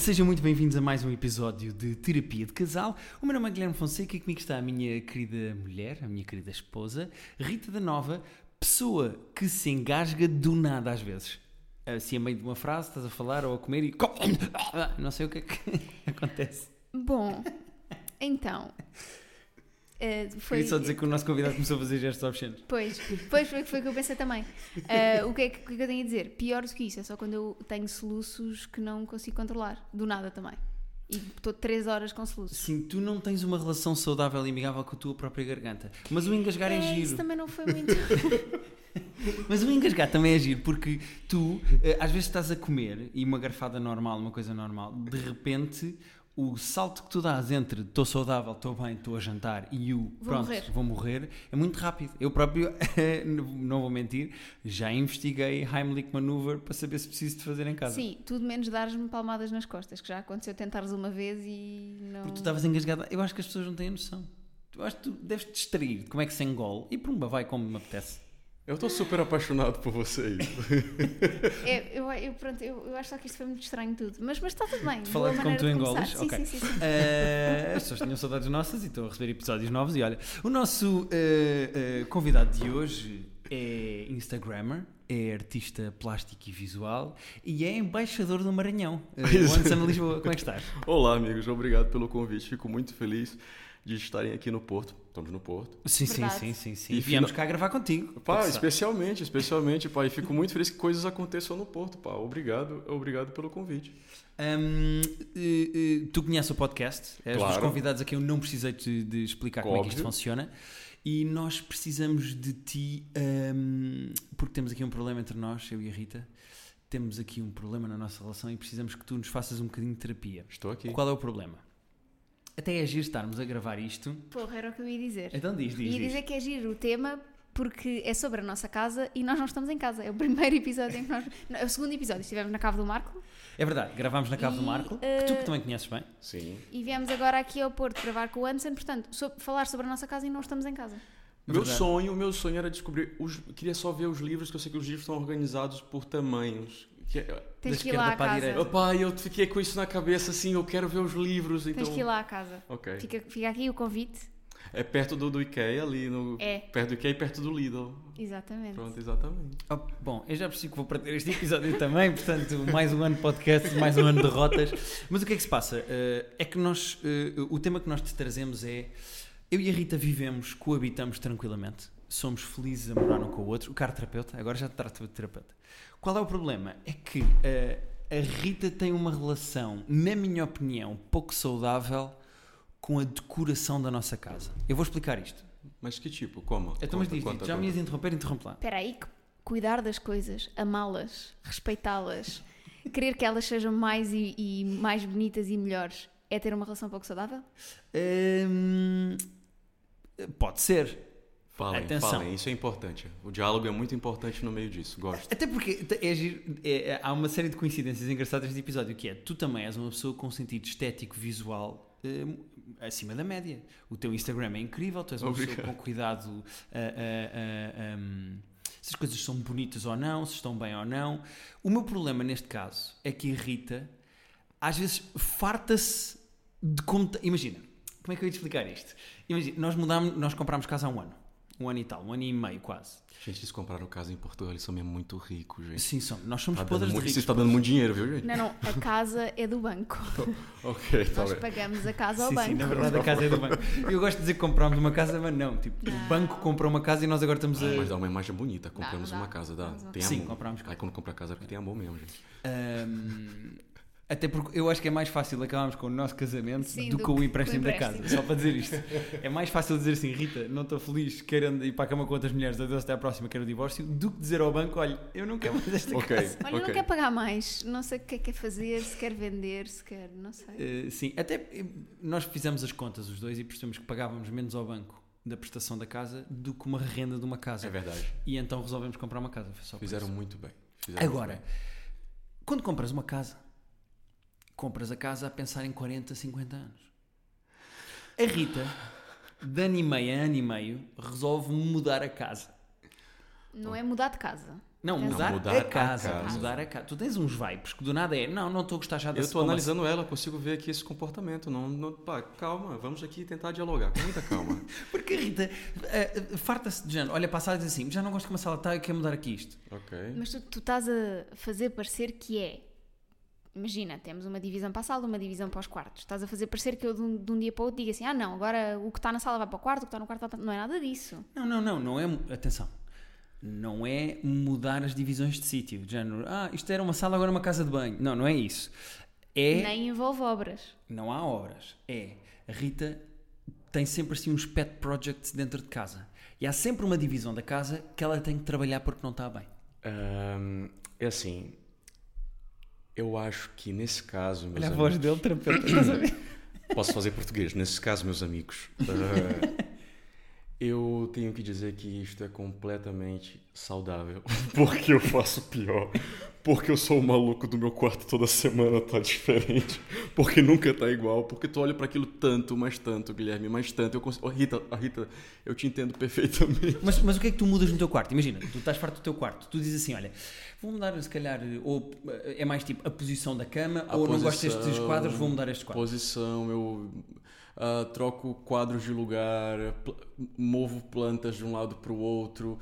Sejam muito bem-vindos a mais um episódio de Terapia de Casal. O meu nome é Guilherme Fonseca e comigo está a minha querida mulher, a minha querida esposa, Rita da Nova, pessoa que se engasga do nada às vezes. Assim, a meio de uma frase, estás a falar ou a comer e. Não sei o que é que acontece. Bom, então. Eh, foi, Queria só dizer que o nosso convidado começou a fazer gestos obscenos. Pois, pois foi, foi o que eu pensei também. Eh, o, que é que, o que é que eu tenho a dizer? Pior do que isso, é só quando eu tenho soluços que não consigo controlar. Do nada também. E estou 3 horas com soluços. Sim, tu não tens uma relação saudável e amigável com a tua própria garganta. Mas o engasgar é, É, giro. isso também não foi muito. Mas o engasgar também é giro, porque tu, eh, às vezes estás a comer e uma garfada normal, uma coisa normal, de repente o salto que tu dás entre estou saudável, estou bem, estou a jantar e o pronto, morrer. vou morrer é muito rápido. Eu próprio, não vou mentir, já investiguei Heimlich Maneuver para saber se preciso de fazer em casa. Sim, tudo menos dar-me palmadas nas costas, que já aconteceu tentares uma vez e não. Porque tu estavas engasgada. Eu acho que as pessoas não têm noção. Eu acho que tu deves distrair de como é que se engole e pumba, vai como me apetece. Eu tô super apaixonado por vocês. É, eu, eu, pronto, eu, eu acho só que isto foi muito estranho tudo. Mas, mas está tudo bem. De falar de como tu maneira engoles? começar. Ok. Sim, sim, sim, sim. Eh, as pessoas tinham saudades nossas e estão a receber episódios novos. E olha, o nosso eh, eh, convidado de hoje é Instagrammer, é artista plástico e visual e é embaixador do Maranhão. Uh, Anderson Lisboa, como é que estás? Olá, amigos. Obrigado pelo convite. Fico muito feliz de estarem aqui no Porto. Estamos no Porto. Sim, sim, Verdade. sim, sim, sim. E E viemos cá gravar contigo. Pá, especialmente, especialmente, pai. Fico muito feliz que coisas aconteçam no Porto, pá. Obrigado, obrigado pelo convite. Eh, tu conheces o podcast, és dos Claro. convidados a quem eu não precisei de, de explicar como é que isto Óbvio. funciona. E nós precisamos de ti, hum, porque temos aqui um problema entre nós, eu e a Rita. Temos aqui um problema na nossa relação e precisamos que tu nos faças um bocadinho de terapia. Estou aqui. Qual é o problema? Até é giro estarmos a gravar isto. Porra, era o que eu ia dizer. Então diz, diz, ia diz. dizer que é giro o tema porque é sobre a nossa casa e nós não estamos em casa. É o primeiro episódio em que nós. não, É o segundo episódio. Estivemos na Cave do Marco É verdade, gravámos na Cave do E, Marco, que eh, tu que também conheces bem. Sim. e viemos agora aqui ao Porto gravar com o Anderson. Portanto, so- falar sobre a nossa casa e não estamos em casa. Meu Verdade. sonho, meu sonho era descobrir. Os, queria só ver os livros, que eu sei que os livros estão organizados por tamanhos. Que, é- Tens Da que ir lá esquerda à para a casa. direita. Opa, eu fiquei com isso na cabeça assim. Eu quero ver os livros. Então... Tens que ir lá à casa. Ok. Fica, fica aqui o convite. É perto do, do IKEA ali. No... É. Perto do IKEA e perto do Lidl. Exatamente. Pronto, exatamente. Oh, bom, eu já percebi que vou perder este episódio também, portanto, mais um ano de podcast, mais um ano de derrotas. Mas o que é que se passa? Eh, é que nós, eh, o tema que nós te trazemos é: eu e a Rita vivemos, coabitamos tranquilamente, somos felizes a morar um com o outro. O cara terapeuta, agora já te trato de terapeuta. Qual é o problema? É que eh, a Rita tem uma relação, na minha opinião, pouco saudável com a decoração da nossa casa. Eu vou explicar isto. Mas que tipo? Como? Então, mas diz, já me ias interromper, interrompe lá. Espera aí, que cuidar das coisas, amá-las, respeitá-las, querer que elas sejam mais e, e mais bonitas e melhores, é ter uma relação pouco saudável? Hum, pode ser. Falem, Atenção. falem, isso é importante. O diálogo é muito importante no meio disso, gosto. Até porque é é- é- há uma série de coincidências engraçadas neste episódio, que é, tu também és uma pessoa com um sentido estético, visual, hum, acima da média. O teu Instagram é incrível, tu és uma Obrigado. pessoa com cuidado a, a- a- hum, se as coisas são bonitas ou não, se estão bem ou não. O meu problema neste caso é que a Rita, às vezes, farta-se de como... Imagina, como é que eu ia te explicar isto? Imagina, nós mudámos, nós comprámos casa há um ano. Um ano e tal, um ano e meio quase. Gente, eles compraram casa em Portugal, eles são mesmo muito ricos, gente. Sim, somos. Nós somos Tá podres de muito, ricos. você está dando muito dinheiro, viu, gente? Não, não, a casa é do banco. Ok, tá Nós bem. pagamos a casa ao Sim, banco. sim, na verdade a casa é do banco. Eu gosto de dizer que comprámos uma casa, mas não. Tipo, o Não. banco comprou uma casa e nós agora estamos a. Mas dá uma imagem bonita, compramos dá. uma casa, dá. Tem Sim, amor. compramos casa. Aí quando compra casa é porque tem amor mesmo, gente. Ahm, até porque eu acho que é mais fácil acabarmos com o nosso casamento Sim, do do que o empréstimo da casa. Só para dizer isto. É mais fácil dizer assim, Rita, não estou feliz, quero ir para a cama com outras mulheres, adeus até à próxima, quero o divórcio, do que dizer ao banco, olha, eu não quero mais esta Ok, casa. Olha, ok. não quer pagar mais, não sei o que é que quer fazer, se quer vender, se quer, não sei. Uh, sim, até eh, nós fizemos as contas os dois e percebemos que pagávamos menos ao banco da prestação da casa do que uma renda de uma casa. É verdade. E então resolvemos comprar uma casa. Foi só por Fizeram isso. muito bem. Fizeram Agora, muito bem. quando compras uma casa, compras a casa a pensar em 40, 50 anos. A Rita, de ano e meio a ano e meio, resolve mudar a casa. Não é mudar de casa. Não, Não, mudar, mudar a a casa. casa. Mudar a casa. Tu tens uns vibes que do nada é, não, não estou a gostar já Eu dessa estou pomba- analisando ela, consigo ver aqui esse comportamento. Não, não, pá, calma, vamos aqui tentar dialogar com muita calma. Porque a Rita eh, farta-se de género, olha para a sala e diz assim, já não gosto como a sala está, eu quero mudar aqui isto. ok. Mas tu, tu estás a fazer parecer que é. Imagina, temos uma divisão para a sala, uma divisão para os quartos. Estás a fazer parecer que eu de um, de um dia para o outro digo assim: ah, não, agora o que está na sala vai para o quarto, o que está no quarto vai para. Não é nada disso. Não, não, não, não é. Atenção. Não é mudar as divisões de sítio. De género, ah, isto era uma sala, agora é uma casa de banho. Não, não é isso. É. Nem envolve obras. Não há obras. É. A Rita tem sempre assim uns pet projects dentro de casa. E há sempre uma divisão da casa que ela tem que trabalhar porque não está bem. Ahm, é assim, eu acho que nesse caso, meus Olha a amigos, voz dele, terapeuta. A posso fazer português. Nesse caso, meus amigos, ah, eu tenho que dizer que isto é completamente saudável, porque eu faço pior. Porque eu sou o maluco do meu quarto toda semana tá diferente, porque nunca tá igual, porque tu olha para aquilo tanto, mais tanto, Guilherme, mais tanto. Eu consigo... oh, Rita, Rita, eu te entendo perfeitamente. Mas, mas o que é que tu mudas no teu quarto? Imagina, tu estás farto do teu quarto, tu dizes assim: olha, vou mudar se calhar, ou eh, é mais tipo a posição da cama, A ou não gosto posição, destes quadros, vou mudar estes quadros. Posição, eu ah, troco quadros de lugar, pl- movo plantas de um lado para o outro,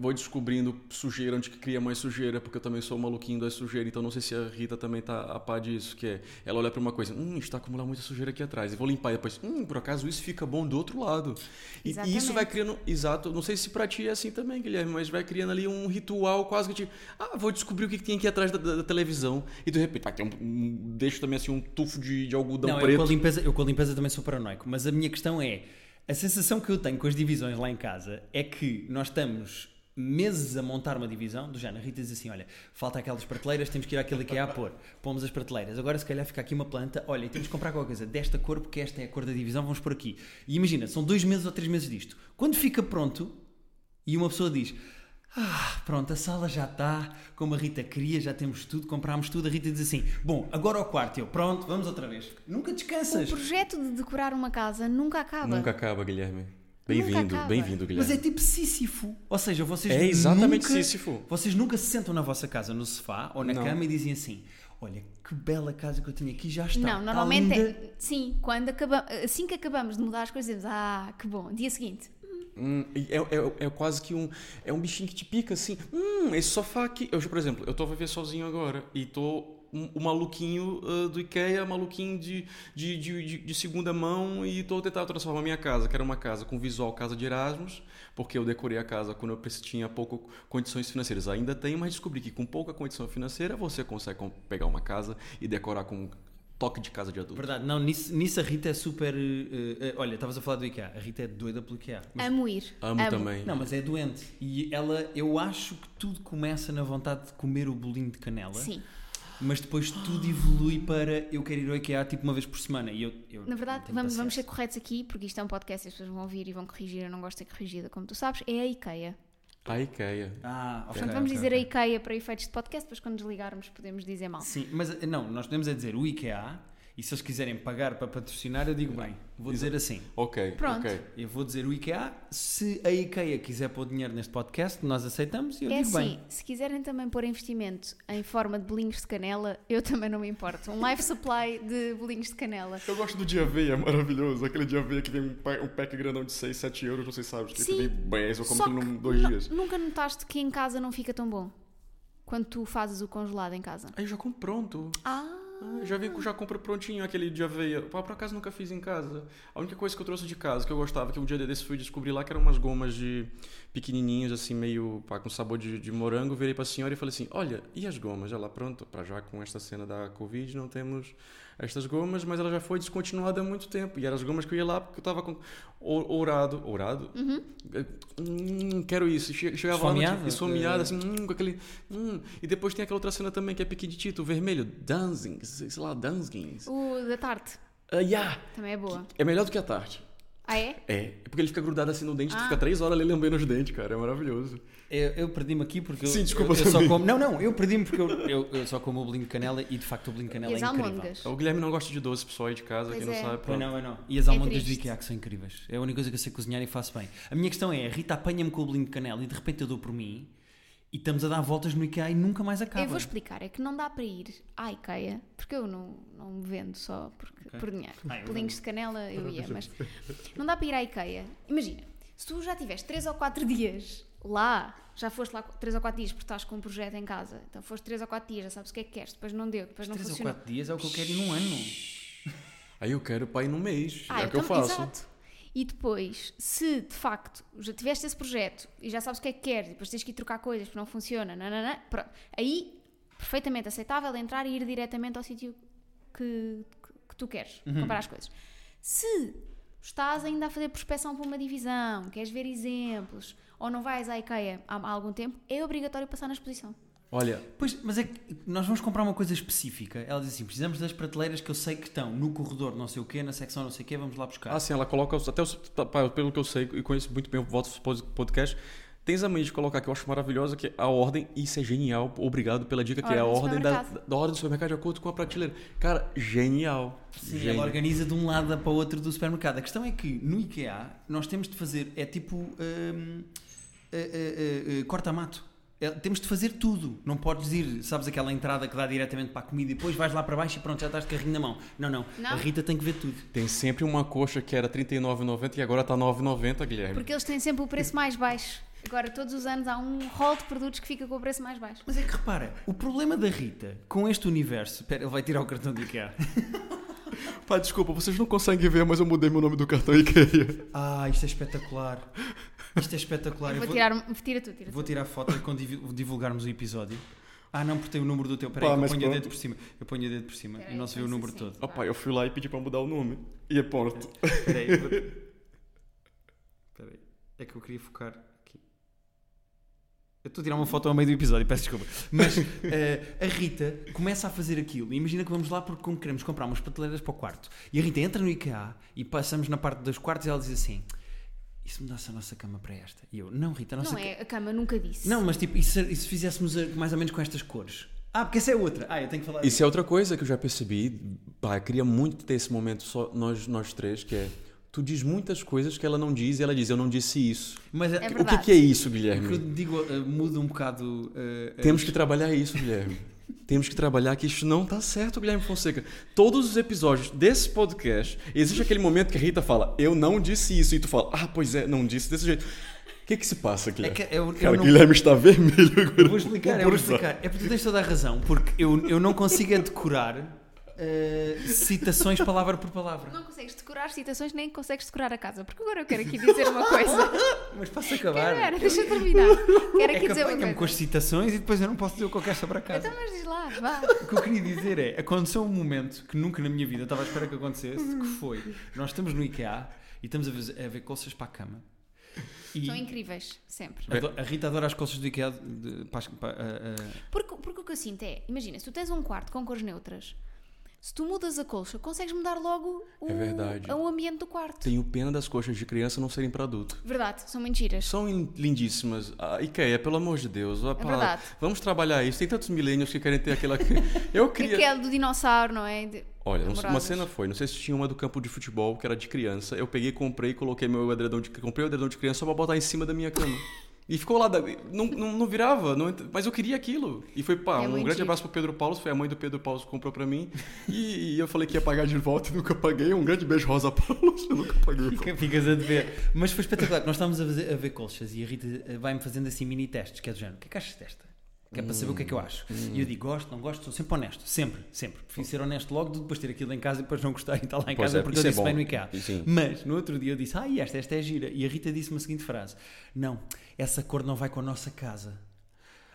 vou descobrindo sujeira onde que cria mais sujeira, porque eu também sou maluquinho da sujeira, então não sei se a Rita também tá a par disso, que é, ela olha para uma coisa, hum, está acumulando muita sujeira aqui atrás, e vou limpar e depois, hum, por acaso isso fica bom do outro lado. E, e isso vai criando, exato, não sei se para ti é assim também, Guilherme, mas vai criando ali um ritual quase que tipo, ah, vou descobrir o que tem aqui atrás da, da- da televisão, e de repente vai ter um, um- deixo também assim um tufo de, de algodão Não, eu preto. com, a limpeza, eu com a limpeza também sou paranoico, mas a minha questão é: a sensação que eu tenho com as divisões lá em casa é que nós estamos meses a montar uma divisão, do género, Rita diz assim: olha, falta aquelas prateleiras, temos que ir àquele que é a pôr, pomos as prateleiras, agora se calhar fica aqui uma planta, olha, temos que comprar qualquer coisa desta cor, porque esta é a cor da divisão, vamos por aqui. E imagina, são dois meses ou três meses disto. Quando fica pronto, e uma pessoa diz. Ah, pronto, a sala já está, como a Rita queria, já temos tudo, comprámos tudo. A Rita diz assim: Bom, agora ao quarto. Eu, pronto, vamos outra vez. Nunca O descansas. projeto de decorar uma casa nunca acaba. Nunca acaba, Guilherme. Bem-vindo, bem-vindo, Mas Guilherme. é tipo Sísifo. Ou seja, vocês É exatamente nunca, Sísifo. Vocês nunca se sentam na vossa casa, no sofá ou na Não. cama e dizem assim: Olha, que bela casa que eu tenho aqui, já está. Não, está normalmente linda." é, sim, quando acaba, assim que acabamos de mudar as coisas, dizemos, ah, que bom, dia seguinte. Hum, é, é, é quase que um. É um bichinho que te pica assim. Hum, esse sofá aqui. Eu, por exemplo, eu tô a viver sozinho agora e um- O maluquinho ah, do IKEA, maluquinho de, de, de, de- segunda mão, e tô tentando transformar minha casa, que era uma casa com visual casa de Erasmus, porque eu decorei a casa quando eu tinha pouco condições financeiras. Ainda tenho, mas descobri que com pouca condição financeira você consegue pegar uma casa e decorar com toque de casa de adulto. Verdade, não, nisso, nisso a Rita é super. eh, olha, estavas a falar do IKEA. A Rita é doida pelo IKEA. Mas- Amo ir. Amo, também. Não, mas é doente. E ela, eu acho que tudo começa na vontade de comer o bolinho de canela. Sim. Mas depois tudo evolui para eu quero ir ao IKEA tipo uma vez por semana. E eu, eu Na verdade, vamos, vamos ser corretos aqui, porque isto é um podcast e as pessoas vão ouvir e vão corrigir. Eu não gosto de ser corrigida, como tu sabes. É a IKEA. A IKEA. Ah, ok. Portanto, vamos ok, dizer ok. a IKEA para efeitos de podcast, depois quando desligarmos podemos dizer mal. Sim, mas eh, não, nós podemos é dizer o IKEA e se eles quiserem pagar para patrocinar, eu digo bem, vou dizer assim. Ok, Pronto. ok. Eu vou dizer o IKEA, se a IKEA quiser pôr dinheiro neste podcast, nós aceitamos e eu é digo assim, bem. se quiserem também pôr investimento em forma de bolinhos de canela, eu também não me importo. Um life supply de bolinhos de canela. Eu gosto do de aveia, maravilhoso. Aquele de aveia que vem um um pack grandão de 6, 7 euros, vocês sabem. Que Sim. vem bem, eu como Só aquilo que em dois dias. Nunca notaste que em casa não fica tão bom? Quando tu fazes o congelado em casa. Aí eu já compro pronto. Ah, Ah, já que já compro prontinho aquele de aveia. Pá, por acaso nunca fiz em casa. A única coisa que eu trouxe de casa que eu gostava, que um dia desse fui descobrir lá, que eram umas gomas de pequenininhos, assim, meio pá, com sabor de, de morango. Virei pra senhora e falei assim: Olha, e as gomas? Ela, pronto, pra já com esta cena da Covid não temos estas gomas, mas ela já foi descontinuada há muito tempo. E eram as gomas que eu ia lá porque eu tava com ou- ourado. Ourado? Hum, quero isso. Che- Chegava lá, Esfomeado? no- esfomeado, Eh. assim, hum, com aquele. hum. E depois tem aquela outra cena também que é pequenitito, o vermelho, Danzings, sei lá, Danzings. o da tarte Ah, yeah, também é boa. é melhor do que a tarte. Ah, é? É, porque ele fica grudado assim no dente, tu Ah. fica três horas ali lambendo os dentes, cara. É maravilhoso. Eu, eu perdi-me aqui porque eu, Sim, desculpa eu, eu só como. Não, não, eu perdi-me porque eu, eu, eu só como o bolinho de canela e de facto o bolinho de canela E é incrível. O Guilherme não gosta de doce, pessoal aí de casa, Pois quem não é. sabe. Pois pronto. não, eu não. E as É almôndegas do triste. IKEA que são incríveis. É a única coisa que eu sei cozinhar e faço bem. A minha questão é: a Rita apanha-me com o bolinho de canela e de repente eu dou por mim e estamos a dar voltas no IKEA e nunca mais acaba. Eu vou explicar, é que não dá para ir à IKEA, porque eu não, não me vendo só porque, Ok. por dinheiro. Ah, eu Bolinhos de canela eu ia, mas não dá para ir à IKEA. Imagina, se tu já tiveste 3 ou 4 dias lá, já foste lá 3 ou 4 dias porque estás com um projeto em casa, então foste 3 ou 4 dias, já sabes o que é que queres, depois não deu, depois não 3 ou funcionou. 4 dias é o que eu quero ir num ano. Aí eu quero para ir no mês. Ah, é o que eu tam- faço. Exato. E depois, se de facto já tiveste esse projeto e já sabes o que é que queres, e depois tens que ir trocar coisas porque não funciona, nananã, pronto. aí perfeitamente aceitável entrar e ir diretamente ao sítio que, que, que tu queres comprar as coisas. Se estás ainda a fazer prospeção para uma divisão, queres ver exemplos, ou não vais à IKEA há, há algum tempo, é obrigatório passar na exposição. Olha, Pois, mas é que nós vamos comprar uma coisa específica. Ela diz assim: precisamos das prateleiras que eu sei que estão no corredor, não sei o quê, na secção não sei o quê, vamos lá buscar. ah, sim, ela coloca, os- até os, pelo que eu sei e conheço muito bem o vosso pod- podcast, tens a mania de colocar que eu acho maravilhosa, que é a ordem, isso é genial, obrigado pela dica, que é a Ordem da, supermercado. da ordem do supermercado de acordo com a prateleira. Cara, genial. Sim, Genial. ela organiza de um lado para o outro do supermercado. A questão é que no IKEA nós temos de fazer, é tipo hum, eh, eh, eh, corta-mato. É, temos de fazer tudo. Não podes ir, sabes, aquela entrada que dá diretamente para a comida e depois vais lá para baixo e pronto, já estás de carrinho na mão. Não, não. Não? A Rita tem que ver tudo. Tem sempre uma coxa que era R$ 39,90 e agora está R$ 9,90, Guilherme. Porque eles têm sempre o preço mais baixo. Agora, todos os anos há um rol de produtos que fica com o preço mais baixo. Mas é que repara, o problema da Rita com este universo. Espera, ele vai tirar o cartão de IKEA. Pá, desculpa, vocês não conseguem ver, mas eu mudei meu nome do cartão IKEA. Ah, isto é espetacular. Isto é espetacular. Eu Eu vou vou, tirar, tira tu, tira tu. vou tirar foto quando divulgarmos o episódio. Ah, não, porque tem o número do teu. Peraí, Pá, eu ponho o dedo por cima. Eu ponho o dedo por cima Peraí, e não se vê o número assim. todo. Opa, eu fui lá e pedi para mudar o nome. E é ponto. Espera aí. vou- Espera aí. É que eu queria focar. Eu estou a tirar uma foto ao meio do episódio, peço desculpa. Mas eh, a Rita começa a fazer aquilo. E imagina que vamos lá porque como queremos comprar umas prateleiras para o quarto. E a Rita entra no IKEA e passamos na parte dos quartos e ela diz assim: E se mudasse a nossa cama para esta? E eu: Não, Rita, a nossa Não ca- é, a cama nunca disse. Não, mas tipo, e se, e se fizéssemos a- mais ou menos com estas cores? Ah, porque essa é outra. Ah, eu tenho que falar. Isso é outra coisa que eu já percebi. Pá, eu queria muito ter esse momento só nós, nós três, que é... Tu diz muitas coisas que ela não diz e ela diz, eu não disse isso. Mas É O que, que é isso, o que eu Guilherme? digo eh, muda um bocado. eh, Temos que trabalhar isso, Guilherme. Temos que trabalhar que isso não tá certo, Guilherme Fonseca. Todos os episódios desse podcast, existe aquele momento que a Rita fala, eu não disse isso, e tu fala, ah, pois é, não disse desse jeito. O que que se passa, É Guilherme? que eu, eu Cara, não- Guilherme está vermelho agora. Eu vou explicar, eu vou explicar. É porque tu tens toda a razão, porque eu, eu não consigo é decorar eh, citações palavra por palavra. Não consegues decorar citações, nem consegues decorar a casa. Porque agora eu quero aqui dizer uma coisa. Mas posso Quero, acabar. era, deixa eu terminar. Quero É aqui que dizer uma apanha-me com as coisa. citações e depois eu não posso dizer o que eu quero sobre a casa. Então, mas diz lá, vá. O que eu queria dizer é, aconteceu um momento que nunca na minha vida eu estava à espera que acontecesse, que foi, nós estamos no IKEA e estamos a ver, a ver colças para a cama. E São incríveis, sempre. a Rita adora as colças do IKEA de, ah, ah, Porque, porque o que eu sinto é, imagina, se tu tens um quarto com cores neutras, se tu mudas a colcha, consegues mudar logo o, É verdade. o ambiente do quarto. Tenho pena das coxas de criança não serem para adulto. Verdade, são mentiras. São in- lindíssimas. A IKEA, pelo amor de Deus. Ah, É verdade. Vamos trabalhar isso. Tem tantos milênios que querem ter aquela... Eu queria... Aquele do dinossauro, não é? De- Olha, uma cena foi, não sei se tinha uma do campo de futebol, que era de criança. Eu peguei, comprei, coloquei meu edredom de, comprei o edredom de criança só pra botar em cima da minha cama. E ficou lá, não, não, não virava, não mas eu queria aquilo. E foi, pá, É um grande giro. abraço pro Pedro Paulo, foi a mãe do Pedro Paulo que comprou pra mim. E, e eu falei que ia pagar de volta e nunca paguei. Um grande beijo, Rosa Paulo, eu nunca paguei. Fica- Ficas a dever. Mas foi espetacular. Nós estávamos a, fazer- a ver colchas e a Rita vai-me fazendo assim mini testes, que é do género. O que é que achas desta? Que é para saber o que é que eu acho. E eu digo, gosto, não gosto, sou sempre honesto. Sempre, sempre. Prefiro ser honesto logo de depois ter aquilo em casa e depois não gostar e estar lá em Pois casa é, porque eu é disse bom. bem no IKEA. Mas no outro dia eu disse, ah, esta, esta é gira. E a Rita disse-me a seguinte frase: Não, essa cor não vai com a nossa casa.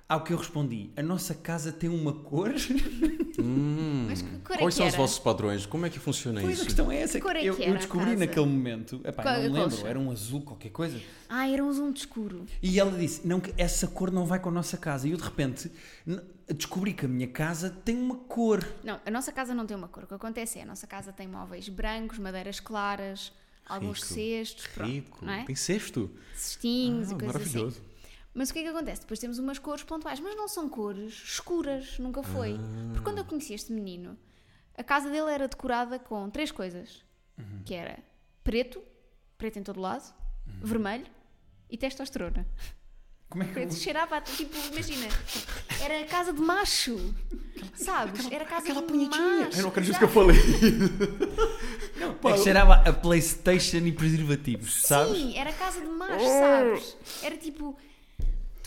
Ao que eu respondi, a nossa casa tem uma cor. Hum, Mas que cor é quais que são os era? vossos padrões? Como é que funciona Pois a isso? questão é essa. Que cor é eu, que eu era a descobri casa? naquele momento, epá, Qual- não me a lembro, colcha? era um azul, qualquer coisa. Ah, era um zoom de escuro. E ela disse: Não, que essa cor não vai com a nossa casa. E eu de repente n- descobri que a minha casa tem uma cor. Não, a nossa casa não tem uma cor. O que acontece é, a nossa casa tem móveis brancos, madeiras claras, alguns Rico. cestos, pronto, Rico. não é? Tem cesto? cestinhos Ah, e coisas maravilhoso. Mas o que é que acontece? Depois temos umas cores pontuais, mas não são cores escuras, nunca foi. Porque quando eu conheci este menino, a casa dele era decorada com três coisas: que era preto, preto em todo lado, vermelho e testosterona. Como é que Preto cheirava a, tipo, imagina, era a casa de macho, sabes? Era a casa Aquela de punhetinha. macho. Eu não acredito que eu falei. É que cheirava a Playstation e preservativos, sabes? Sim, era casa de macho, sabes? Era tipo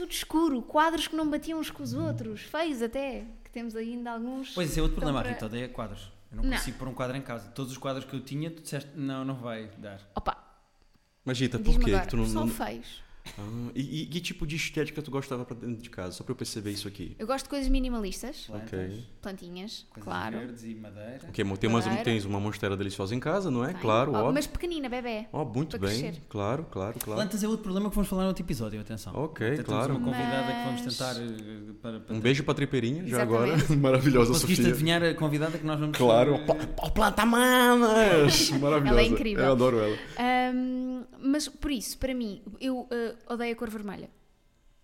tudo escuro, quadros que não batiam uns com os outros, feios até, que temos ainda alguns. Pois esse é outro problema, para- Rita, odeia quadros. Eu não, Não. consigo pôr um quadro em casa. Todos os quadros que eu tinha, tu disseste, não, não vai dar. Opa, Mas Gita, por diz-me quê? agora, que tu não, são não- feios. Ah, e, e que tipo de estética tu gostava pra dentro de casa? Só pra eu perceber isso aqui. Eu gosto de coisas minimalistas, Plantas, Ok. plantinhas, coisas claro. verdes e madeira. Ok, tem umas, Madeira. tens uma monstera deliciosa em casa, não é? Tem. Claro, Oh, óbvio. Mas pequenina, bebê. Ó, muito para bem. crescer. Claro, claro, claro. Plantas é outro problema que vamos falar no outro episódio, atenção. Ok, Até temos claro. uma convidada que vamos Mas- tentar eh, para, para Um beijo pra Tripeirinha, já agora. Maravilhosa, Conseguiste Sofia. adivinhar a convidada que nós vamos Claro, pla- planta manas! Maravilhosa. Ela é incrível. Eu adoro ela. Ahm, mas por isso, para mim, eu ah, odeio a cor vermelha.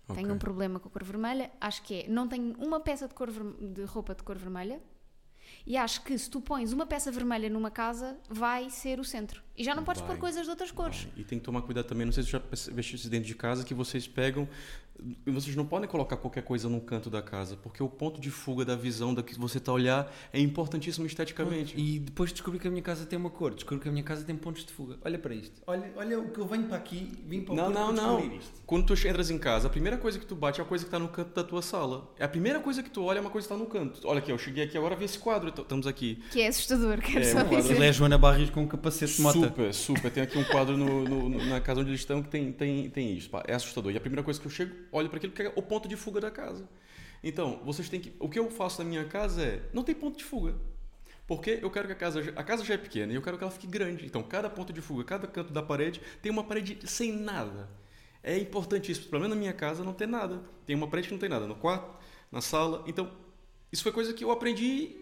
Tenho Ok. um problema com a cor vermelha. Acho que é. Não tenho uma peça de, cor de roupa de cor vermelha. E acho que se tu pões uma peça vermelha numa casa, vai ser o centro. E já não podes Vai. pôr coisas de outras cores. E tem que tomar cuidado também, não sei se já isso dentro de casa, que vocês pegam. Vocês não podem colocar qualquer coisa num canto da casa, porque o ponto de fuga da visão da que você está a olhar é importantíssimo esteticamente. E depois descobri que a minha casa tem uma cor, descobri que a minha casa tem pontos de fuga. Olha para isto. Olha, olha o que eu venho para aqui, vim para o Não, não, não. isto. Quando tu entras em casa, a primeira coisa que tu bate é a coisa que está no canto da tua sala. É a primeira coisa que tu olha, é uma coisa que está no canto. Olha aqui, eu cheguei aqui agora, vi esse quadro, t- estamos aqui. Que é assustador, quero É, só um dizer. Ele é a Joana Barris com um capacete de mota. Super, super. Tem aqui um quadro no- no- no- na casa onde eles estão que tem, tem, tem isso. pá. É assustador. E a primeira coisa que eu chego, olho para aquilo que é o ponto de fuga da casa. Então, vocês têm que. O que eu faço na minha casa é. Não tem ponto de fuga. Porque eu quero que a casa. A casa já é pequena e eu quero que ela fique grande. Então, cada ponto de fuga, cada canto da parede, tem uma parede sem nada. É importante isso. Pelo menos na minha casa não tem nada. Tem uma parede que não tem nada. No quarto, na sala. Então, isso foi coisa que eu aprendi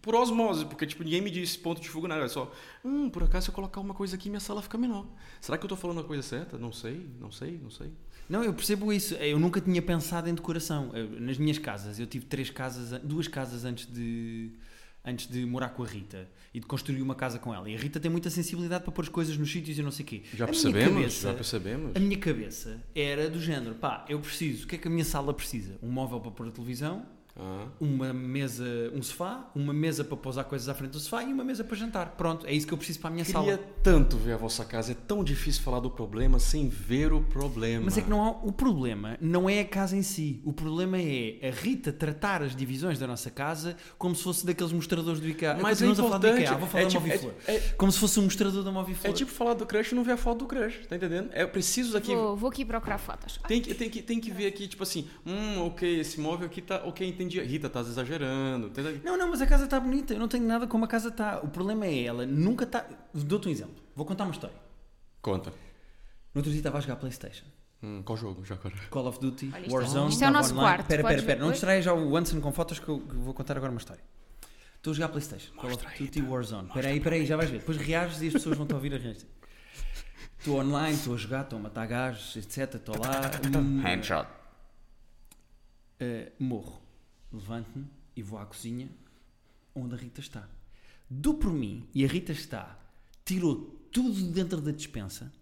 por osmose, porque tipo, ninguém me disse ponto de fuga nada, é só, hum, por acaso se eu colocar uma coisa aqui, minha sala fica menor. Será que eu tô falando a coisa certa? Não sei, não sei, não sei. Não, eu percebo isso. Eu nunca tinha pensado em decoração. Eu- nas minhas casas, eu tive três casas, duas casas antes de antes de morar com a Rita e de construir uma casa com ela. E a Rita tem muita sensibilidade para pôr as coisas nos sítios e não sei o quê. Já A percebemos? cabeça- Já percebemos? A minha cabeça era do género, pá, eu preciso, o que é que a minha sala precisa? Um móvel para pôr a televisão, Ah, uma mesa, um sofá, uma mesa para pousar coisas à frente do sofá e uma mesa para jantar. Pronto, é isso que eu preciso para a minha queria sala. tanto ver a vossa casa, é tão difícil falar do problema sem ver o problema. Mas é que não há, o problema não é a casa em si. O problema é a Rita tratar as divisões da nossa casa como se fosse daqueles mostradores do IKEA. Mas é falar do importante, IKEA, vou falar é da tipo- é- é- Como se fosse um mostrador da Moviflor. É tipo falar do crush e não ver a foto do crush, tá entendendo? É preciso aqui. Vou, vou aqui procurar fotos. Tem que, tem, que, tem que ver aqui, tipo assim, hum, ok, esse móvel aqui tá. Ok, entendi. Rita, tá exagerando. Entendeu? Não, não, mas a casa está bonita. Eu não tenho nada como a casa está. O problema é ela nunca está. Dou-te um exemplo. Vou contar uma história. Conta. No outro dia estava a jogar Playstation. Hum, qual jogo, já agora? Call of Duty, Olha, isto- Warzone. isto é o nosso online. quarto, espera, espera. ver Não distraia já o Anson com fotos que eu, vou contar agora uma história. Estou a jogar Playstation. Call of Duty. Warzone. Espera aí, espera aí, já vais ver. Depois reages e as pessoas vão-te ouvir a reagir. Estou online, estou a jogar, estou a matar gajos, etc. Estou lá. Handshot. Uh, morro, levanto-me e vou à cozinha onde a Rita está. Dou por mim e a Rita está, tirou tudo de dentro da despensa,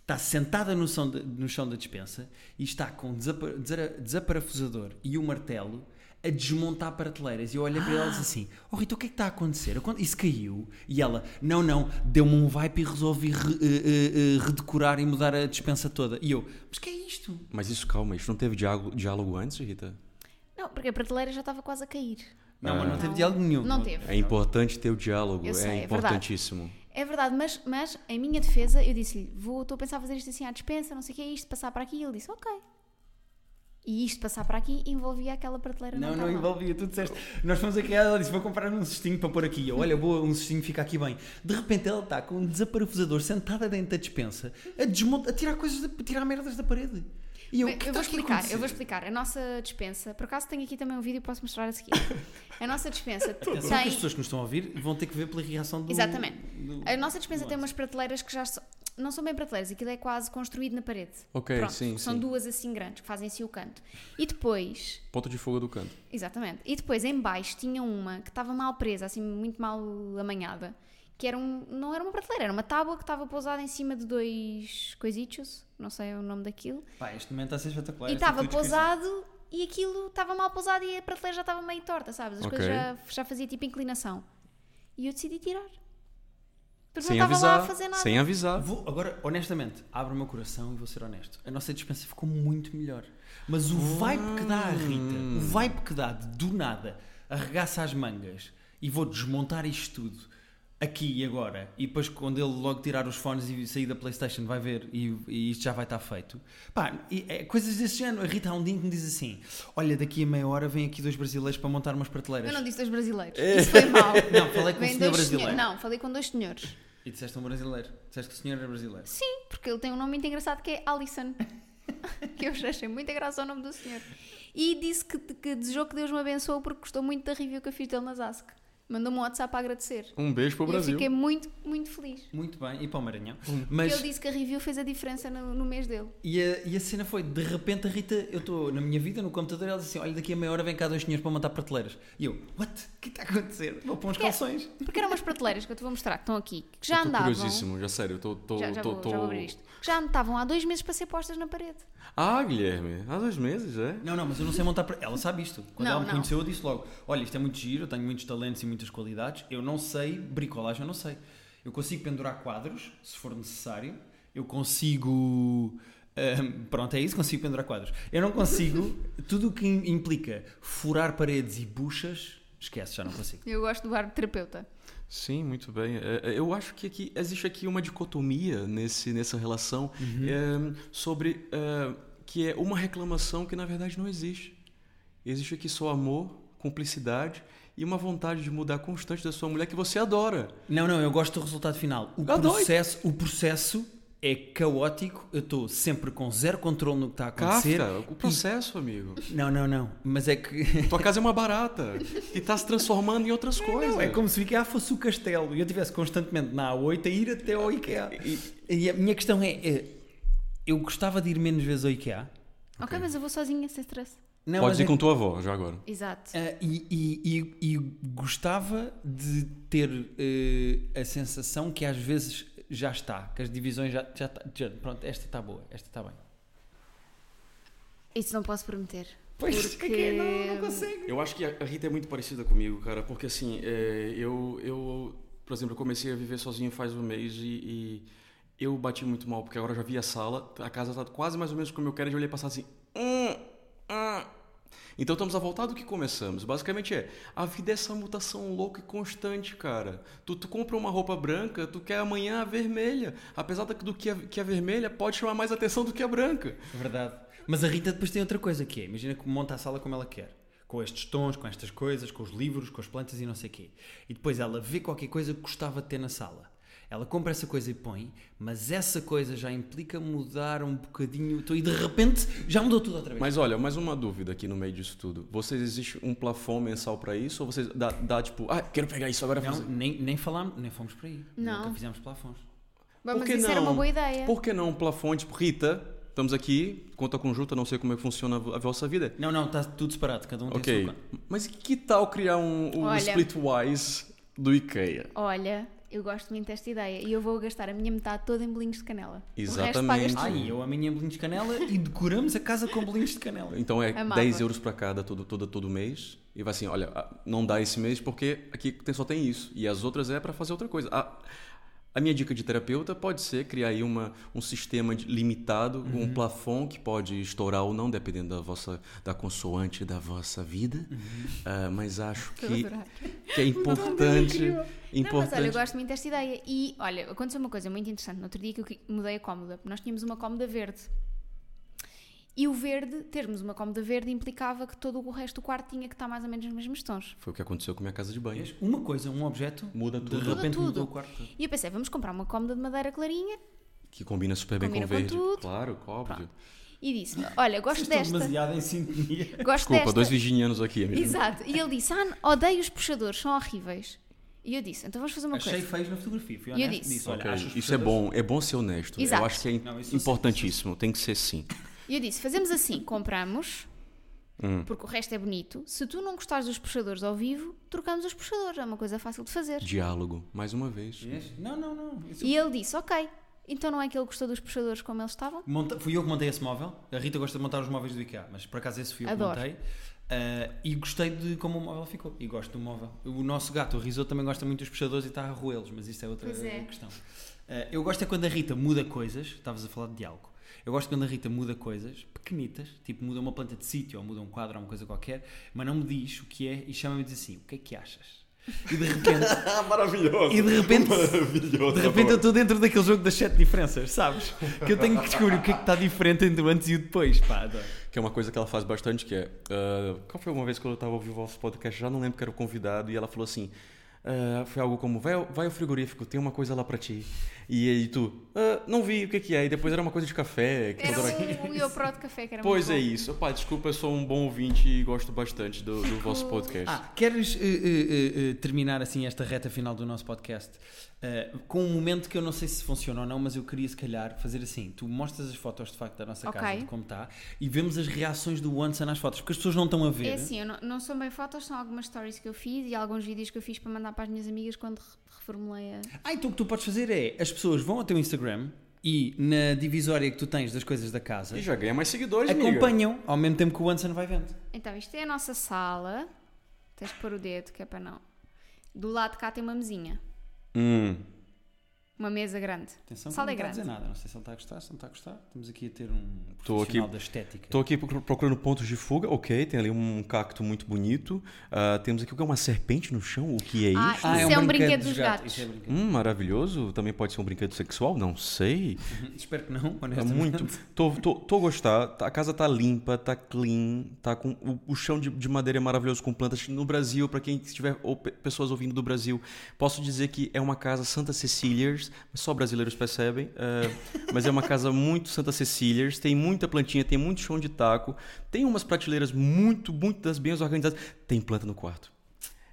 está sentada no chão, da- no chão da despensa e está com o desapa- desara- desaparafusador e o martelo a desmontar prateleiras. E eu olhei para ela e disse assim: Oh Rita, o que é que está a acontecer? Isso caiu. E ela: Não, não, deu-me um vibe e resolvi re- eh, eh, eh, redecorar e mudar a despensa toda. E eu: Mas que é isto? Mas isso, calma, isso não teve diálogo, diálogo antes, Rita? Não, porque a prateleira já estava quase a cair. Não, mas não Não. teve diálogo nenhum. Não teve. É importante ter o diálogo, Eu sei, é é verdade. importantíssimo. É verdade, mas, mas em minha defesa eu disse-lhe: vou, estou a pensar fazer isto assim à dispensa, não sei o que é isto, passar para aqui. E ele disse: ok. E isto passar para aqui envolvia aquela prateleira. Não, tá não lá. envolvia, tu disseste. Nós fomos aqui, ela disse: Vou comprar um cestinho para pôr aqui. Eu, olha, boa, um cestinho fica aqui bem. De repente ela está com um desaparafusador sentada dentro da despensa a, desmontar, a tirar coisas, a tirar merdas da parede. E eu, Bem, "Que eu vou explicar, eu acontecer?" vou explicar. A nossa dispensa, por acaso tenho aqui também um vídeo e posso mostrar a seguir. A nossa dispensa Atenção que as tem. pessoas que nos estão a ouvir vão ter que ver pela reação do. Exatamente. do- A nossa dispensa do tem umas prateleiras que já so- não são bem prateleiras, aquilo é quase construído na parede. Ok, Pronto, sim, são sim. duas assim grandes que fazem assim o canto. E depois, Ponta de fogo do canto. exatamente, e depois em baixo tinha uma que estava mal presa, assim muito mal amanhada, que era um, não era uma prateleira, era uma tábua que estava pousada em cima de dois coisitos, não sei o nome daquilo, Pá, este momento está a ser espetacular. e esta estava pousado e aquilo estava mal pousado e a prateleira já estava meio torta, sabes? As Ok. coisas já, já fazia tipo inclinação. E eu decidi tirar. Porque Sem não estava lá a avisar. fazer nada. Sem avisar. Vou, agora, honestamente, abro o meu coração e vou ser honesto. A nossa dispensa ficou muito melhor. Mas o vibe que dá à Rita, o vibe que dá de do nada, arregaça as mangas e vou desmontar isto tudo aqui e agora, e depois quando ele logo tirar os fones e sair da Playstation vai ver e, e isto já vai estar feito. Pá, e é coisas desse género. A Rita há um dia que me diz assim: Olha, daqui a meia hora vem aqui dois brasileiros para montar umas prateleiras. Eu não disse dois brasileiros. Isso foi mau. Não, falei com um Vem senhor dois brasileiro. senhores. Não, falei com dois senhores. E disseste um brasileiro. Disseste que o senhor era brasileiro. Sim, porque ele tem um nome muito engraçado que é Alison. que eu achei muito engraçado o nome do senhor. E disse que, que desejou que Deus me abençoe porque gostou muito da review que eu fiz dele nas Ask. Mandou-me um WhatsApp a agradecer. Um beijo pro E eu Brasil. fiquei muito, muito feliz. Muito bem, e para o Maranhão. Porque Mas ele disse que a review fez a diferença no, no mês dele. E a, e a cena foi, de repente a Rita, eu estou na minha vida, no computador, ela disse assim, olha, daqui a meia hora vem cá dois senhores para montar prateleiras. E eu, what? O que está a acontecer? Vou pôr uns Porque- calções. Porque eram umas prateleiras que eu te vou mostrar, que estão aqui, que já Eu andavam. curiosíssimo, já sério. Eu tô, Já, já, tô, vou, tô- já vou abrir isto. Que já estavam há dois meses para ser postas na parede. Ah, Guilherme, há dois meses, é? Não, não, mas eu não sei montar. Ela sabe isto. Quando Não, ela me não. conheceu, eu disse logo, olha, isto é muito giro, eu tenho muitos talentos e muitas qualidades, eu não sei, bricolagem eu não sei. Eu consigo pendurar quadros, se for necessário, eu consigo... ahm, pronto, é isso, consigo pendurar quadros. Eu não consigo, tudo o que im- implica furar paredes e buchas, esquece, já não consigo. Eu gosto do barco terapeuta. Sim, muito bem. É, é, Eu acho que aqui, existe aqui uma dicotomia nesse, nessa relação é, sobre é, que é uma reclamação que na verdade não existe. Existe aqui só amor, cumplicidade e uma vontade de mudar constante da sua mulher que você adora. Não, não, eu gosto do resultado final. O, processo, o processo é caótico, eu estou sempre com zero controle no que está a acontecer. Kafka, o processo, amigo. Não, não, não. Mas é que. Tua casa é uma barata e está se transformando em outras coisas. Não, é como se o IKEA fosse o castelo e eu estivesse constantemente na A8 a ir até ao IKEA. E a minha questão é: é, eu gostava de ir menos vezes ao IKEA. Ok, mas eu vou sozinha, sem stress. Não, Pode mas ir é- com tua avó, já agora. Exato. Ah, e, e- e- e gostava de ter eh, a sensação que às vezes já está, que as divisões já, já, tá- já pronto, esta está boa, esta está bem. Isso não posso prometer. Pois, Porque- que que é? não, não consigo. Eu acho que a Rita é muito parecida comigo, cara, porque assim, é, eu, eu, por exemplo, eu comecei a viver sozinho faz um mês e, e eu bati muito mal, porque agora eu já vi a sala, a casa tá quase mais ou menos como eu quero, e eu olhei passar assim. Então estamos a voltar do que começamos. Basicamente é, a vida é essa mutação louca e constante, cara. Tu, tu compra uma roupa branca, tu quer amanhã a vermelha. Apesar do que a, que a vermelha pode chamar mais atenção do que a branca. Verdade. Mas a Rita depois tem outra coisa que é, imagina que monta a sala como ela quer. Com estes tons, com estas coisas, com os livros, com as plantas e não sei o quê. E depois ela vê qualquer coisa que gostava de ter na sala. Ela compra essa coisa e põe, mas essa coisa já implica mudar um bocadinho. E de repente já mudou tudo outra vez. Mas olha, mais uma dúvida aqui no meio disso tudo. Vocês existe um plafond mensal para isso? Ou vocês dá, dá tipo, ah, quero pegar isso agora não, fazer? nem, nem falámos, nem fomos por aí. Não. Nunca fizemos plafons. Bom, mas que isso era não? uma boa ideia. Por que não um plafond tipo, Rita, estamos aqui, conta conjunta, não sei como é que funciona a vossa vida. Não, não, está tudo separado, cada um tem a Ok, mas que tal criar um, um Olha. splitwise do IKEA? Olha, eu gosto muito desta ideia e eu vou gastar a minha metade toda em bolinhos de canela. O resto Exatamente. Ai, eu a minha em bolinhos de canela e decoramos a casa com bolinhos de canela. Então é Amava. 10 euros para cada todo, todo, todo mês. E vai assim, olha, ah, não dá esse mês porque aqui tem, só tem isso. E as outras é para fazer outra coisa. A, a minha dica de terapeuta pode ser criar aí uma, um sistema de- limitado, Uhum. um plafond que pode estourar ou não, dependendo da vossa da consoante da vossa vida. Uhum. Ah, mas acho que, que é importante. Não, mas olha, eu importante. gosto muito desta ideia. E olha, aconteceu uma coisa muito interessante. No outro dia que eu mudei a cómoda. Nós tínhamos uma cómoda verde. E o verde, termos uma cômoda verde, implicava que todo o resto do quarto tinha que estar mais ou menos nos mesmos tons. Foi o que aconteceu com a minha casa de banho. Uma coisa, um objeto, Muda de tudo. repente tudo. mudou o quarto. E eu pensei, vamos comprar uma cômoda de madeira clarinha Que combina super bem Combina com com verde. tudo. Claro, óbvio. Pronto. e disse: Olha, gosto Vocês desta. demasiado em sintonia. Gosto Desculpa, desta. dois virginianos aqui, amigo. Exato. E ele disse: Ah, odeio os puxadores, são horríveis. E eu disse: Então vamos fazer uma Achei coisa. feios na fotografia. Fui E eu honesto. disse, olha, Ok, acho os Isso é puxadores- bom, é bom ser honesto. Exato. Eu acho que é Não, importantíssimo, tem que ser sim. E eu disse: Fazemos assim, compramos, Hum. porque o resto é bonito. Se tu não gostares dos puxadores ao vivo, trocamos os puxadores. É uma coisa fácil de fazer. Diálogo, mais uma vez. Vês? Não, não, não. Isso- E ele disse: Ok. Então não é que ele gostou dos puxadores como eles estavam? Monta- Fui eu que montei esse móvel. A Rita gosta de montar os móveis do IKEA, mas por acaso esse fui eu Adoro. que montei. Ah, e gostei de como o móvel ficou. E gosto do móvel. O nosso gato, o Risoto, também gosta muito dos puxadores e está a roê-los, mas isso é outra é. questão. Ah, eu gosto é quando a Rita muda coisas. Estavas a falar de diálogo. Eu gosto quando a Rita muda coisas pequenitas, tipo muda uma planta de sítio ou muda um quadro ou uma coisa qualquer, mas não me diz o que é e chama-me e diz assim: o que é que achas? E de repente, Maravilhoso. E de repente- Maravilhoso. de repente eu estou dentro daquele jogo das sete diferenças, sabes? Que eu tenho que descobrir o que é que está diferente entre o antes e o depois. Pá, adoro. Que é uma coisa que ela faz bastante, que é... ah, qual foi uma vez que eu estava ouvindo o vosso podcast, já não lembro que era o convidado, e ela falou assim... ah, foi algo como, vai, ao- vai ao frigorífico, tem uma coisa lá pra ti. E aí tu, "Ah, não vi o que que é. E depois era uma coisa de café. Que Era um, um Iopro de café que era Pois muito é bom. isso. Pá, desculpa, eu sou um bom ouvinte e gosto bastante do, do vosso podcast. Ah, queres eh, eh, terminar assim esta reta final do nosso podcast eh, com um momento que eu não sei se funciona ou não, mas eu queria se calhar fazer assim: tu mostras as fotos de facto da nossa casa, de como está, e vemos as reações do Once nas fotos, porque as pessoas não estão a ver. É assim, eu não, não são bem fotos, são algumas stories que eu fiz e alguns vídeos que eu fiz para mandar para as minhas amigas quando re- reformulei a. Ah, então o que tu podes fazer é: as pessoas vão ao teu Instagram e na divisória que tu tens das coisas da casa E já ganha mais seguidores, amiga. acompanham ao mesmo tempo que o Once vai vendo. Então, isto é a nossa sala. Tens que pôr o dedo, que é para não. Do lado de cá tem uma mesinha. 嗯。Uma mesa grande. Atenção, que Sala não é está a grande. dizer nada. Não sei se ele está a gostar, se não está a gostar. Estamos aqui a ter um profissional aqui- da estética. Estou aqui procur- procurando pontos de fuga. Ok, tem ali um cacto muito bonito. Ah, temos aqui o que é uma serpente no chão. O que é Ah, isso? Isso é um brinquedo dos gato. gatos. Isso é brinquedo. Hum, maravilhoso. Também pode ser um brinquedo sexual? Não sei. Espero que não, É honestamente. muito. Tô, tô, tô a gostar. Tá- A casa tá limpa, tá clean, tá com o, o chão de, de madeira é maravilhoso com plantas. No Brasil, para quem estiver ou pe- pessoas ouvindo do Brasil, posso dizer que é uma casa Santa Cecílias, só brasileiros percebem, é, mas é uma casa muito Santa Cecílias. Tem muita plantinha, tem muito chão de taco, tem umas prateleiras muito, muito das bem organizadas. Tem planta no quarto.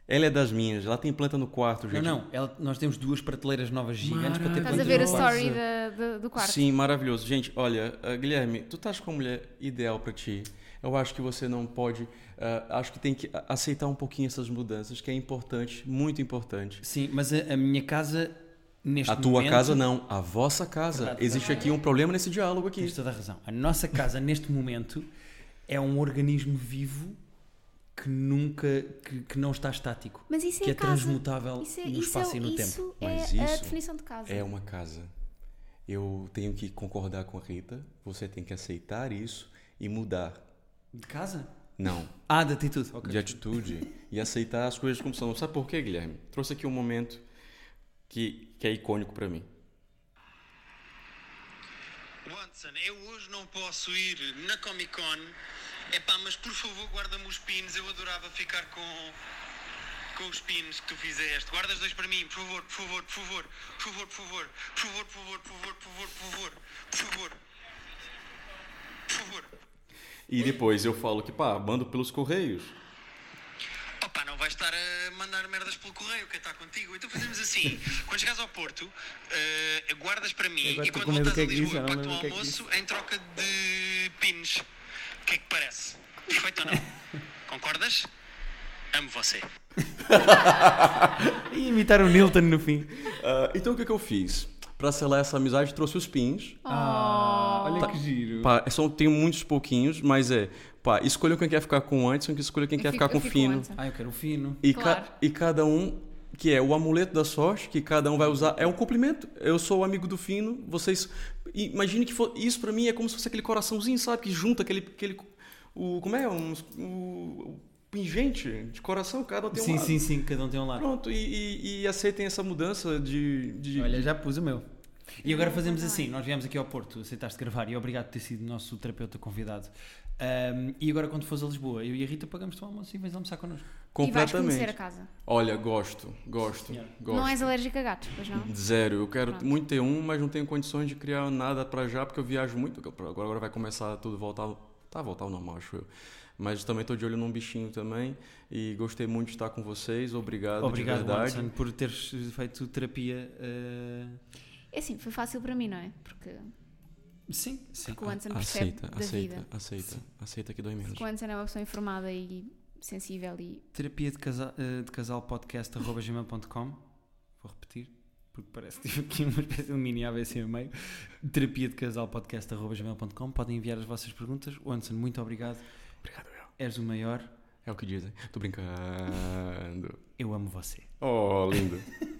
Ela é das minhas, ela tem planta no quarto, Não, gente. não. ela- nós temos duas prateleiras novas gigantes para ter Estás a plantas ver a no quarto. story da- da- do quarto? Sim, maravilhoso. Gente, olha, ah, Guilherme, tu estás com a mulher ideal para ti. Eu acho que você não pode. ah, acho que tem que a- aceitar um pouquinho essas mudanças, que é importante, muito importante. Sim, mas a, a minha casa, neste A tua momento... casa não, a vossa casa. Verdade, Existe aqui um problema nesse diálogo aqui. Tens toda a razão. A nossa casa, neste momento, é um organismo vivo que nunca... que, que não está estático. Mas isso que é é a casa. transmutável Isso é, no isso espaço é, e no tempo. isso é Mas a isso definição de casa. É uma casa. Eu tenho que concordar com a Rita. Você tem que aceitar isso e mudar. De casa? Não, Ah, de atitude. Ok. de atitude e aceitar as coisas como são. Sabe por quê, Guilherme? Trouxe aqui um momento que, que é icônico para mim. Watson, eu hoje não posso ir na Comic Con. Epá, mas por favor guarda-me os pins. Eu adorava ficar com, com os pins que tu fizeste. Guarda os dois para mim, por favor, por favor, por favor, por favor, por favor, por favor, por favor, por favor, por favor, por favor, por favor, por favor. E depois eu falo que, pá, mando pelos correios. Assim: quando chegares ao Porto, eh, guardas para mim e quando com que a é Lisboa, eu pago-te um o que é que almoço em troca de pins. O que é que parece? Perfeito ou não? Concordas? Amo você. E imitar o Nilton no fim. Ah, então o que, que eu fiz? Pra selar essa amizade, trouxe os pins. Ah, olha Tá. que giro. Pá, é só, tenho muitos pouquinhos, mas é. Pá, escolha quem quer ficar com o Anderson, que escolha quem Eu quer fico- ficar com o fino. antes. Ah, eu quero o fino. E, Claro. ca- e cada um, que é o amuleto da sorte, que cada um vai usar, é um cumprimento. Eu sou o amigo do fino, vocês. Imagine que for, isso pra mim é como se fosse aquele coraçãozinho, sabe? Que junta aquele. aquele o, como é? Um, o, pingente de coração, cada um tem um Sim, lado. sim, sim, cada um tem um lado. Pronto, e, e- e aceitem essa mudança de. de Olha, já pus o meu. E agora fazemos não, assim: nós viemos aqui ao Porto, aceitaste gravar e obrigado por ter sido nosso terapeuta convidado. Ahm, e agora, quando fores a Lisboa, eu e a Rita pagamos-te um almoço e vens almoçar connosco. E vais conhecer a Completamente. casa. Olha, gosto, gosto, Senhora. gosto. Não és alérgico a gatos, pois não? Zero. Eu quero Pronto. muito ter um, mas não tenho condições de criar nada para já, porque eu viajo muito. Agora, agora vai começar tudo voltar. Tá, voltar ao normal, acho eu. Mas também estou de olho num bichinho também. E gostei muito de estar com vocês. Obrigado, Obrigado, de verdade. Watson, por teres feito terapia. ah, É assim, foi fácil para mim, não é? Porque, Sim, sim. porque o Anderson percebe Aceita, da aceita, vida. aceita, aceita que dói menos. Porque o Anderson é uma pessoa informada e sensível e Terapia de casal, eh, de casal podcast arroba gmail.com Vou repetir, porque parece que tive aqui uma espécie de mini AVC a meio. Terapia de casal podcast arroba gmail.com Podem enviar as vossas perguntas. O Anderson, muito obrigado. Obrigado, eu. És o maior. É o que dizem. Tô brincando. Eu amo você. Oh, lindo.